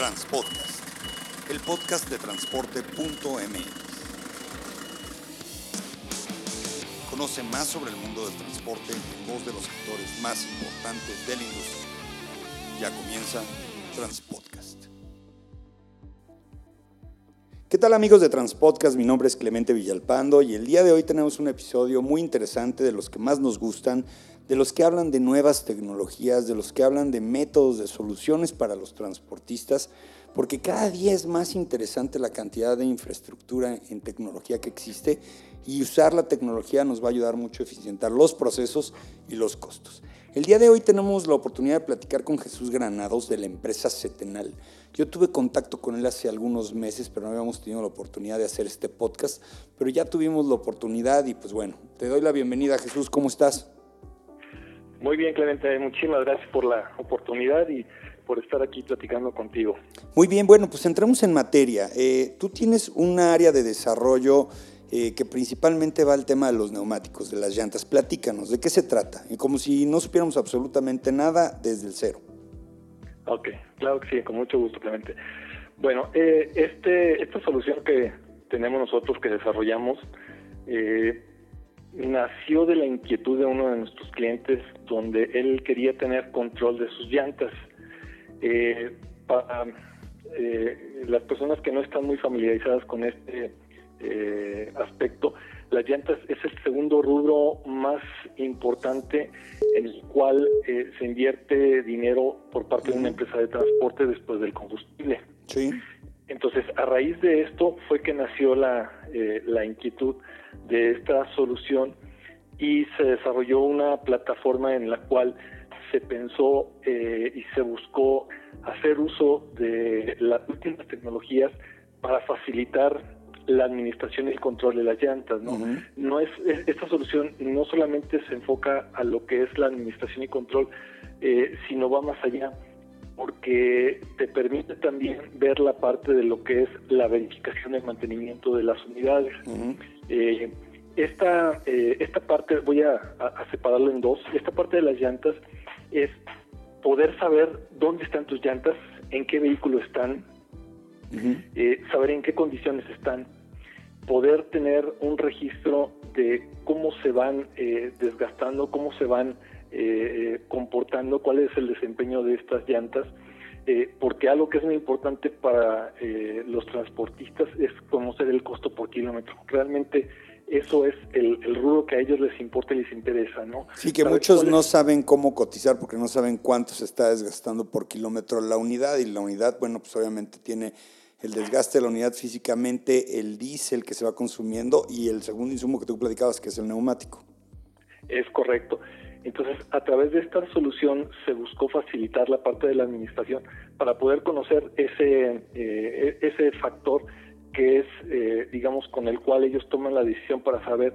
Transpodcast, el podcast de transporte.mx. Conoce más sobre el mundo del transporte en voz de los actores más importantes de la industria. Ya comienza Transpodcast. ¿Qué tal amigos de Transpodcast? Mi nombre es Clemente Villalpando y el día de hoy tenemos un episodio muy interesante de los que más nos gustan, de los que hablan de nuevas tecnologías, de los que hablan de métodos, de soluciones para los transportistas, porque cada día es más interesante la cantidad de infraestructura en tecnología que existe y usar la tecnología nos va a ayudar mucho a eficientar los procesos y los costos. El día de hoy tenemos la oportunidad de platicar con Jesús Granados de la empresa Cetenal. Yo tuve contacto con él hace algunos meses, pero no habíamos tenido la oportunidad de hacer este podcast, pero ya tuvimos la oportunidad y pues bueno, te doy la bienvenida Jesús, ¿cómo estás? Muy bien, Clemente, muchísimas gracias por la oportunidad y por estar aquí platicando contigo. Muy bien, bueno, pues entremos en materia. Eh, tú tienes un área de desarrollo eh, que principalmente va al tema de los neumáticos, de las llantas. Platícanos, ¿de qué se trata? Y como si no supiéramos absolutamente nada desde el cero. Ok, claro que sí, con mucho gusto, Clemente. Bueno, eh, este, esta solución que tenemos nosotros, que desarrollamos, eh, nació de la inquietud de uno de nuestros clientes, donde él quería tener control de sus llantas. para las personas que no están muy familiarizadas con este eh, aspecto, las llantas es el segundo rubro más importante en el cual eh, se invierte dinero por parte de una empresa de transporte después del combustible. Sí. Entonces, a raíz de esto fue que nació la, eh, la inquietud de esta solución y se desarrolló una plataforma en la cual se pensó eh, y se buscó hacer uso de las últimas tecnologías para facilitar la administración y el control de las llantas, ¿no? No es, esta solución no solamente se enfoca a lo que es la administración y control, eh, sino va más allá, porque te permite también ver la parte de lo que es la verificación y mantenimiento de las unidades. Eh, esta, eh, esta parte, voy a, a separarlo en dos, esta parte de las llantas es poder saber dónde están tus llantas, en qué vehículo están, eh, saber en qué condiciones están, poder tener un registro de cómo se van eh, desgastando, cómo se van eh, comportando, cuál es el desempeño de estas llantas, porque algo que es muy importante para los transportistas es conocer el costo por kilómetro. Realmente eso es el, el, rubro que a ellos les importa y les interesa, ¿no? Sí, que muchos no saben cómo cotizar porque no saben cuánto se está desgastando por kilómetro la unidad y la unidad, bueno, pues obviamente tiene el desgaste de la unidad físicamente, el diésel que se va consumiendo y el segundo insumo que tú platicabas, que es el neumático. Es correcto. Entonces, a través de esta solución se buscó facilitar la parte de la administración para poder conocer ese, eh, ese factor que es, eh, digamos, con el cual ellos toman la decisión para saber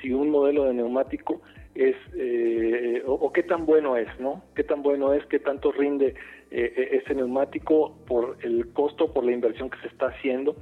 si un modelo de neumático es eh, o, qué tan bueno es, ¿no? Qué tan bueno es, qué tanto rinde eh, ese neumático por el costo, por la inversión que se está haciendo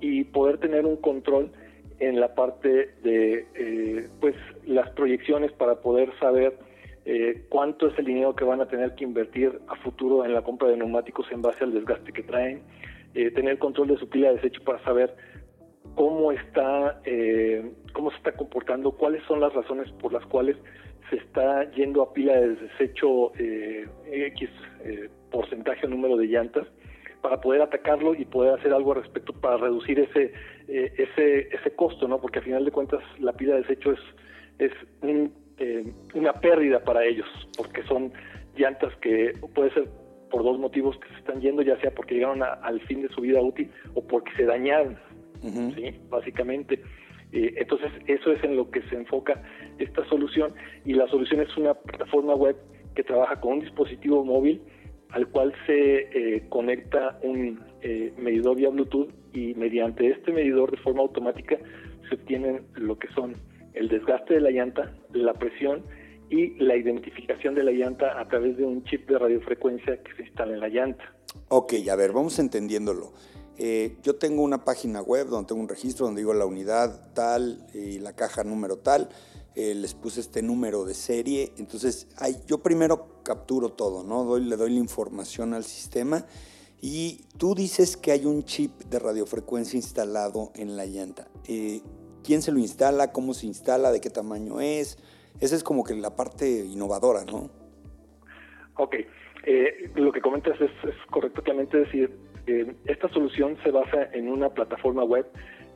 y poder tener un control en la parte de eh, pues las proyecciones para poder saber eh, cuánto es el dinero que van a tener que invertir a futuro en la compra de neumáticos en base al desgaste que traen, tener control de su pila de desecho para saber cómo está cómo se está comportando, cuáles son las razones por las cuales se está yendo a pila de desecho X porcentaje o número de llantas para poder atacarlo y poder hacer algo al respecto para reducir ese eh, ese ese costo, ¿no? Porque al final de cuentas la pila de desecho es es eh, una pérdida para ellos, porque son llantas que puede ser por dos motivos que se están yendo, ya sea porque llegaron al fin de su vida útil o porque se dañaron, ¿sí? Básicamente. Eh, entonces, eso es en lo que se enfoca esta solución y la solución es una plataforma web que trabaja con un dispositivo móvil al cual se eh, conecta un eh, medidor vía Bluetooth y mediante este medidor de forma automática se obtienen lo que son el desgaste de la llanta, la presión y la identificación de la llanta a través de un chip de radiofrecuencia que se instala en la llanta. Ok, a ver, vamos entendiéndolo. Eh, yo tengo una página web donde tengo un registro donde digo la unidad tal y la caja número tal eh, les puse este número de serie. Entonces, yo primero capturo todo, ¿no? Doy, le doy la información al sistema Y tú dices que hay un chip de radiofrecuencia instalado en la llanta. Eh, ¿Quién se lo instala? ¿Cómo se instala? ¿De qué tamaño es? Esa es como que la parte innovadora, ¿no? Ok. Eh, lo que comentas es, es correcto, eh, esta solución se basa en una plataforma web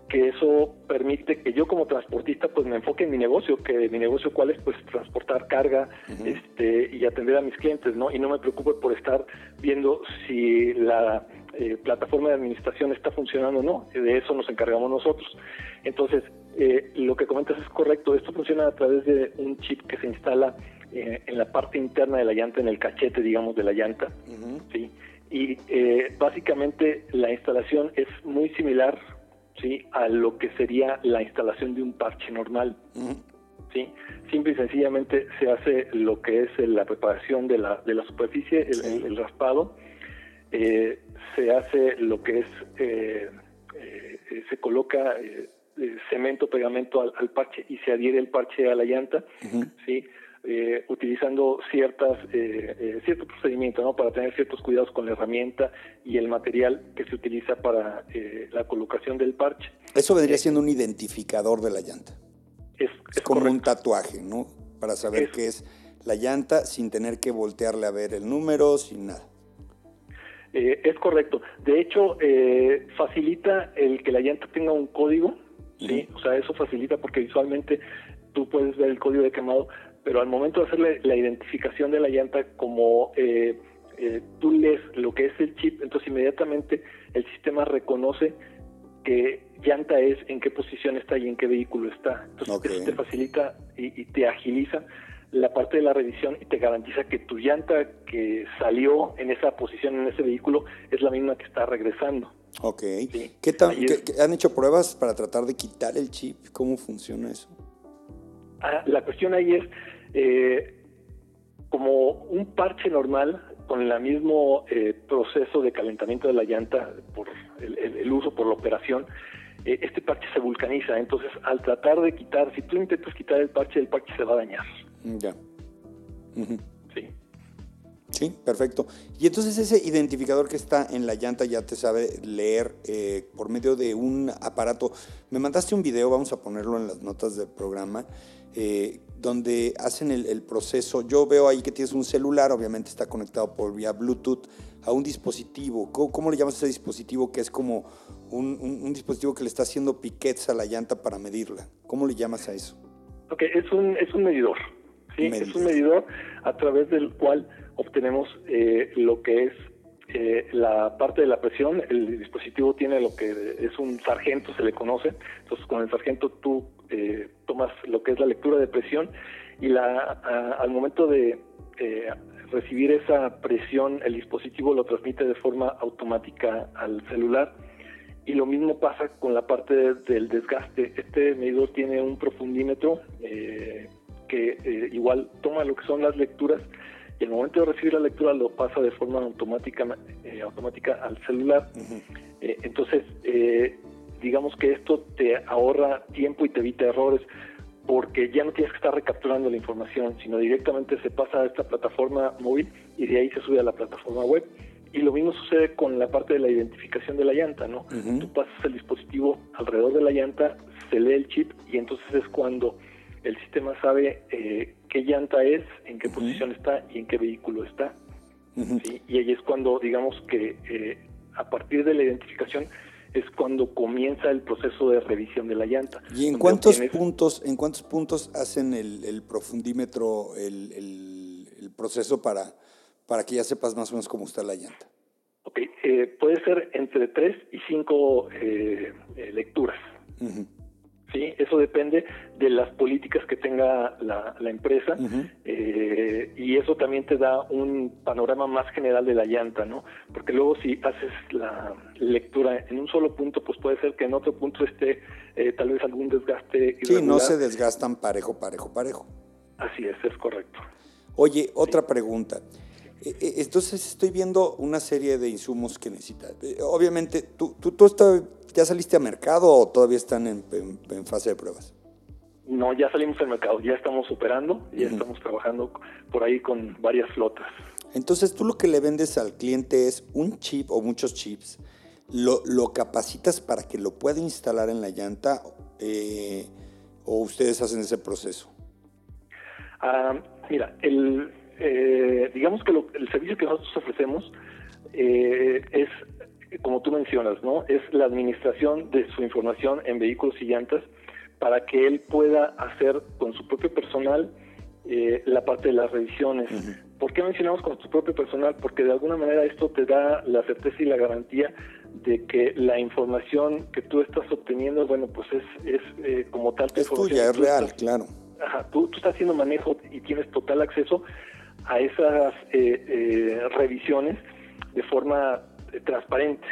que eso permite que yo como transportista pues me enfoque en mi negocio, que mi negocio cuál es pues transportar carga este, y atender a mis clientes, ¿no? Y no me preocupe por estar viendo si la eh, plataforma de administración está funcionando o no, de eso nos encargamos nosotros. Entonces, eh, lo que comentas es correcto, esto funciona a través de un chip que se instala eh, en la parte interna de la llanta, en el cachete, digamos, de la llanta, ¿sí? Y básicamente la instalación es muy similar ¿sí? a lo que sería la instalación de un parche normal. ¿sí? Simple y sencillamente se hace lo que es la preparación de la, de la superficie, el, raspado, eh, se hace lo que es, eh, eh, se coloca cemento, pegamento al, parche y se adhiere el parche a la llanta, ¿sí? Eh, utilizando ciertas eh, eh, ciertos procedimientos ¿no? para tener ciertos cuidados con la herramienta y el material que se utiliza para la colocación del parche. Eso vendría siendo un identificador de la llanta. Es, como un tatuaje, ¿no? Para saber qué es la llanta sin tener que voltearle a ver el número, sin nada. es correcto. De hecho, facilita el que la llanta tenga un código, ¿sí? O sea, eso facilita porque visualmente tú puedes ver el código de quemado, pero al momento de hacerle la identificación de la llanta, como eh, eh, tú lees lo que es el chip, entonces inmediatamente el sistema reconoce qué llanta es, en qué posición está y en qué vehículo está. Entonces eso te facilita y, te agiliza la parte de la revisión y te garantiza que tu llanta que salió en esa posición en ese vehículo es la misma que está regresando. Ok. ¿Qué, ¿Han hecho pruebas para tratar de quitar el chip? ¿Cómo funciona eso? Ah, la cuestión ahí es, eh, como un parche normal con el mismo eh, proceso de calentamiento de la llanta por el, uso, por la operación, eh, este parche se vulcaniza. Entonces, al tratar de quitar, si tú intentas quitar el parche, el parche se va a dañar. Ya. Sí. Sí, perfecto. Y entonces ese identificador que está en la llanta ya te sabe leer eh, por medio de un aparato. Me mandaste un video, vamos a ponerlo en las notas del programa, eh, donde hacen el, proceso. Yo veo ahí que tienes un celular, obviamente está conectado por vía Bluetooth a un dispositivo. ¿Cómo, le llamas a ese dispositivo que es como un, dispositivo que le está haciendo piquets a la llanta para medirla? ¿Cómo le llamas a eso? Ok, es un, es un medidor. Sí, es un medidor a través del cual obtenemos eh, lo que es eh, la parte de la presión. El dispositivo tiene lo que es un sargento, se le conoce. Entonces, con el sargento tú eh, tomas lo que es la lectura de presión y la, al momento de recibir esa presión, el dispositivo lo transmite de forma automática al celular. Y lo mismo pasa con la parte del desgaste. Este medidor tiene un profundímetro que igual toma lo que son las lecturas y el momento de recibir la lectura lo pasa de forma automática, eh, automática al celular. Eh, entonces, eh, digamos que esto te ahorra tiempo y te evita errores porque ya no tienes que estar recapturando la información, sino directamente se pasa a esta plataforma móvil y de ahí se sube a la plataforma web. Y lo mismo sucede con la parte de la identificación de la llanta, ¿no? Tú pasas el dispositivo alrededor de la llanta, se lee el chip y entonces es cuando el sistema sabe eh, qué llanta es, en qué posición está y en qué vehículo está. Y ahí es cuando, digamos que eh, a partir de la identificación es cuando comienza el proceso de revisión de la llanta. ¿Y en cuántos puntos, en cuántos puntos hacen el, profundímetro, el, proceso para, para que ya sepas más o menos cómo está la llanta? Ok, eh, puede ser entre tres y cinco lecturas. ¿Sí? Eso depende de las políticas que tenga la, empresa eh, y eso también te da un panorama más general de la llanta, ¿no? Porque luego si haces la lectura en un solo punto, pues puede ser que en otro punto esté eh, tal vez algún desgaste. Sí, no se desgastan parejo, parejo, parejo. Así es, es correcto. Oye, otra pregunta. Eh, entonces estoy viendo una serie de insumos que necesitas. Obviamente, ¿tú, tú, tú ¿Ya saliste a mercado o todavía están en, fase de pruebas? No, ya salimos al mercado, ya estamos operando, ya estamos trabajando por ahí con varias flotas. Entonces tú lo que le vendes al cliente es un chip o muchos chips, lo, lo capacitas para que lo pueda instalar en la llanta eh, o ustedes hacen ese proceso. Ah, mira, el, eh, digamos que el servicio que nosotros ofrecemos eh, es, como tú mencionas, ¿no? Es la administración de su información en vehículos y llantas para que él pueda hacer con su propio personal eh, la parte de las revisiones. ¿Por qué mencionamos con su propio personal? Porque de alguna manera esto te da la certeza y la garantía de que la información que tú estás obteniendo, bueno, pues es, es eh, como tal. Es tuya, es real, claro. Ajá, tú, tú, estás haciendo manejo y tienes total acceso a esas eh, eh, revisiones de forma transparente,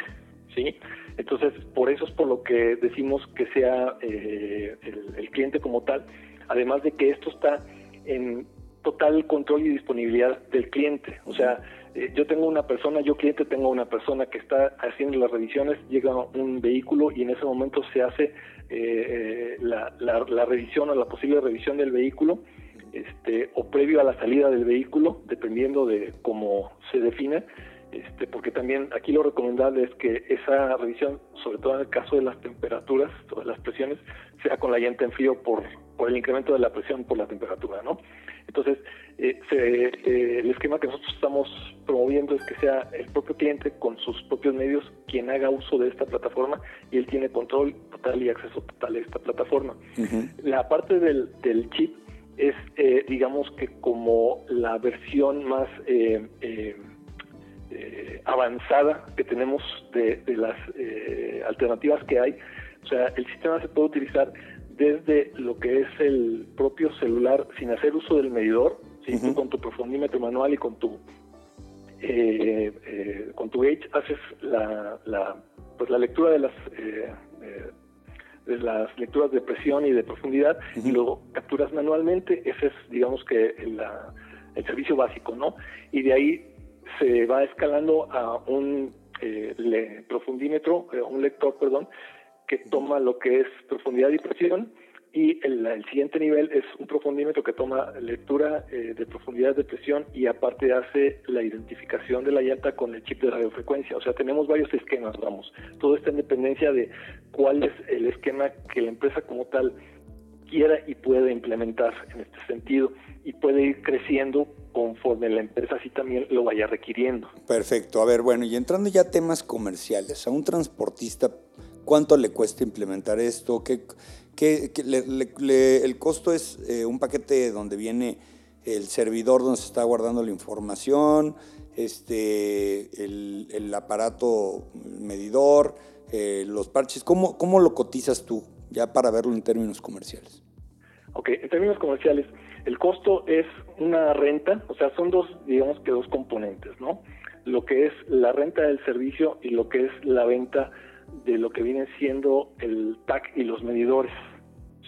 ¿sí? Entonces, por eso es por lo que decimos que sea el, el cliente como tal, además de que esto está en total control y disponibilidad del cliente. O sea, eh, yo tengo una persona, yo cliente tengo una persona que está haciendo las revisiones, llega un vehículo y en ese momento se hace eh, eh, la, la, revisión o la posible revisión del vehículo, este, o previo a la salida del vehículo, dependiendo de cómo se define. Este, porque también aquí lo recomendable es que esa revisión, sobre todo en el caso de las temperaturas, todas las presiones, sea con la llanta en frío por, por el incremento de la presión por la temperatura, ¿no? Entonces, eh, eh, el esquema que nosotros estamos promoviendo es que sea el propio cliente con sus propios medios quien haga uso de esta plataforma y él tiene control total y acceso total a esta plataforma. La parte del, chip es, eh, digamos que como la versión más avanzada que tenemos de, de las alternativas que hay. O sea, el sistema se puede utilizar desde lo que es el propio celular sin hacer uso del medidor, con tu profundímetro manual y con tu eh, eh, con tu gauge haces la, la, pues la lectura de las eh, de las lecturas de presión y de profundidad y lo capturas manualmente. Ese es, digamos que el, el servicio básico, ¿no? Y de ahí se va escalando a un profundímetro, un lector, perdón, que toma lo que es profundidad y presión y el, siguiente nivel es un profundímetro que toma lectura eh, de profundidad de presión y aparte hace la identificación de la llanta con el chip de radiofrecuencia. O sea, tenemos varios esquemas, vamos. Todo está en dependencia de cuál es el esquema que la empresa como tal quiera y pueda implementar en este sentido y puede ir creciendo conforme la empresa así también lo vaya requiriendo. Perfecto. A ver, bueno, y entrando ya a temas comerciales, a un transportista ¿Cuánto le cuesta implementar esto? ¿Qué, el costo es eh, un paquete donde viene el servidor donde se está guardando la información, este, el, aparato medidor, eh, los parches. ¿Cómo, ¿Cómo lo cotizas tú, ya para verlo en términos comerciales? Ok, en términos comerciales, el costo es una renta, o sea, son dos, digamos que dos componentes, ¿no? Lo que es la renta del servicio y lo que es la venta de lo que viene siendo el TAC y los medidores.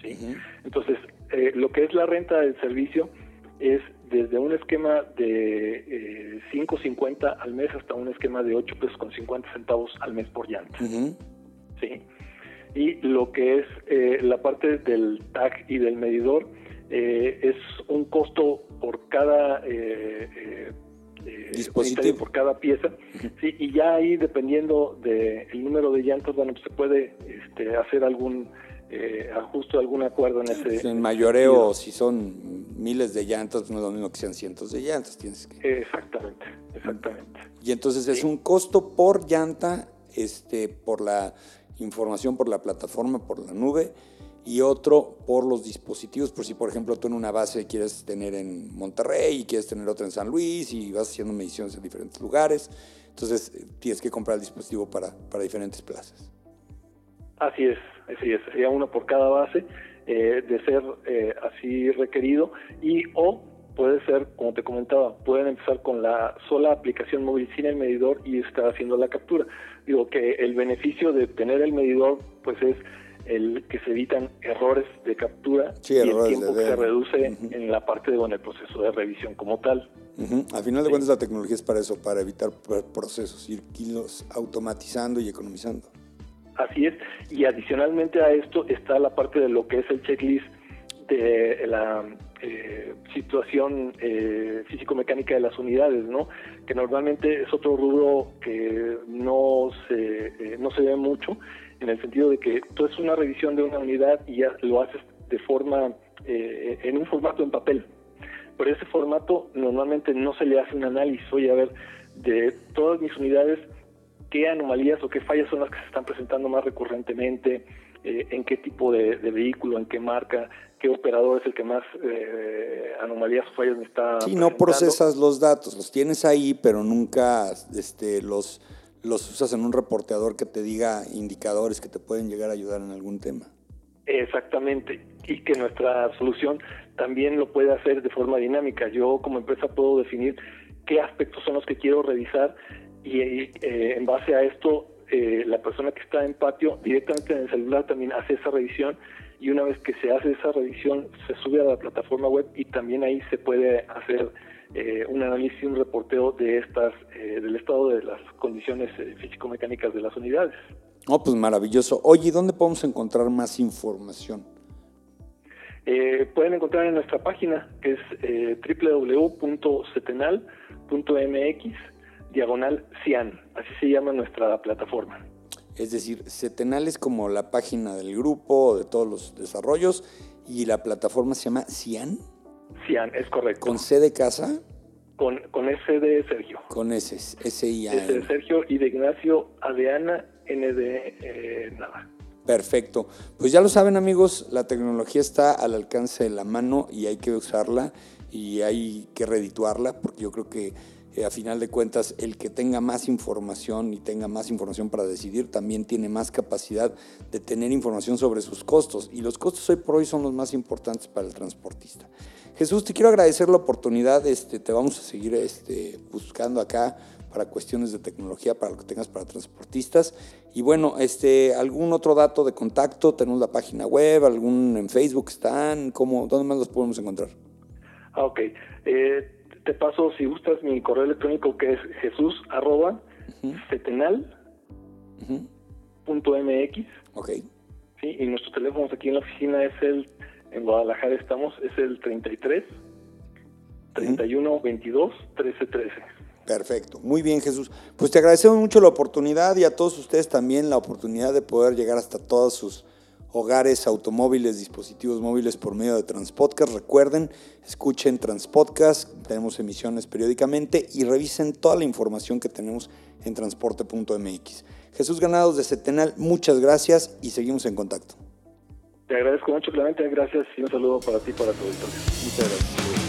¿sí? Entonces, eh, lo que es la renta del servicio es desde un esquema de eh, 5.50 al mes hasta un esquema de 8 pesos con 50 centavos al mes por llanta. ¿sí? Y lo que es eh, la parte del TAC y del medidor eh, es un costo por cada eh, dispositivo por cada pieza. Sí, y ya ahí, dependiendo del número de llantas, bueno, pues se puede este, hacer algún ajuste, algún acuerdo en ese. En mayoreo, si son miles de llantas, pues no es lo mismo que sean cientos de llantas. Tienes que... Exactamente, exactamente. Y entonces es un costo por llanta, este, por la información, por la plataforma, por la nube y otro por los dispositivos, por si por ejemplo tú en una base quieres tener en Monterrey y quieres tener otra en San Luis y vas haciendo mediciones en diferentes lugares, entonces eh, tienes que comprar el dispositivo para, para diferentes plazas. Así es, así es, sería uno por cada base eh, de ser eh, así requerido y o puede ser, como te comentaba, pueden empezar con la sola aplicación móvil sin el medidor y estar haciendo la captura. Digo que el beneficio de tener el medidor pues es el que se evitan errores de captura y el tiempo que se reduce en la parte de el proceso de revisión como tal. Al final de cuentas la tecnología es para eso, para evitar procesos, ir automatizando y economizando. Así es, y adicionalmente a esto está la parte de lo que es el checklist de la eh, situación eh, físico-mecánica de las unidades, ¿no? Que normalmente es otro rubro que no se, eh, no se ve mucho, en el sentido de que tú haces una revisión de una unidad y ya lo haces de forma, en un formato en papel. Por ese formato normalmente no se le hace un análisis, oye, a ver, de todas mis unidades, qué anomalías o qué fallas son las que se están presentando más recurrentemente, eh, en qué tipo de, vehículo, en qué marca, qué operador es el que más eh, anomalías o fallas me está. Sí, no procesas los datos, los tienes ahí, pero nunca este, los, los usas en un reporteador que te diga indicadores que te pueden llegar a ayudar en algún tema. Exactamente, y que nuestra solución también lo puede hacer de forma dinámica. Yo como empresa puedo definir qué aspectos son los que quiero revisar y eh, en base a esto eh, la persona que está en patio directamente en el celular también hace esa revisión y una vez que se hace esa revisión se sube a la plataforma web y también ahí se puede hacer eh, un análisis, un reporteo de estas, del estado de las condiciones físico-mecánicas de las unidades. Oh, pues maravilloso. Oye, ¿dónde podemos encontrar más información? pueden encontrar en nuestra página que es www.cetenal.com .mx diagonal CIAN, así se llama nuestra plataforma. Es decir, Cetenal es como la página del grupo, de todos los desarrollos, y la plataforma se llama CIAN. CIAN, es correcto. ¿Con C de casa? Con, con S de Sergio. Con S, S-I-A. S de Sergio y de Ignacio, A de Ana, N de eh, nada. Perfecto. Pues ya lo saben amigos, la tecnología está al alcance de la mano y hay que usarla y hay que redituarla porque yo creo que a final de cuentas el que tenga más información y tenga más información para decidir también tiene más capacidad de tener información sobre sus costos y los costos hoy por hoy son los más importantes para el transportista. Jesús, te quiero agradecer la oportunidad, este, te vamos a seguir este, buscando acá para cuestiones de tecnología, para lo que tengas para transportistas. Y bueno, este, algún otro dato de contacto, tenemos la página web, algún en Facebook están, ¿cómo, ¿dónde más los podemos encontrar? Ah, ok. Eh, te paso, si gustas, mi correo electrónico que es jesús arroba Ok. Sí, y nuestros teléfonos aquí en la oficina es el, en Guadalajara estamos, es el 33 31 22 13 13. Perfecto, muy bien Jesús. Pues te agradecemos mucho la oportunidad y a todos ustedes también la oportunidad de poder llegar hasta todas sus hogares, automóviles, dispositivos móviles por medio de Transpodcast. Recuerden, escuchen Transpodcast, tenemos emisiones periódicamente y revisen toda la información que tenemos en transporte.mx. Jesús Ganados de Setenal, muchas gracias y seguimos en contacto. Te agradezco mucho, Clemente, gracias y un saludo para ti y para tu auditorio. Muchas gracias.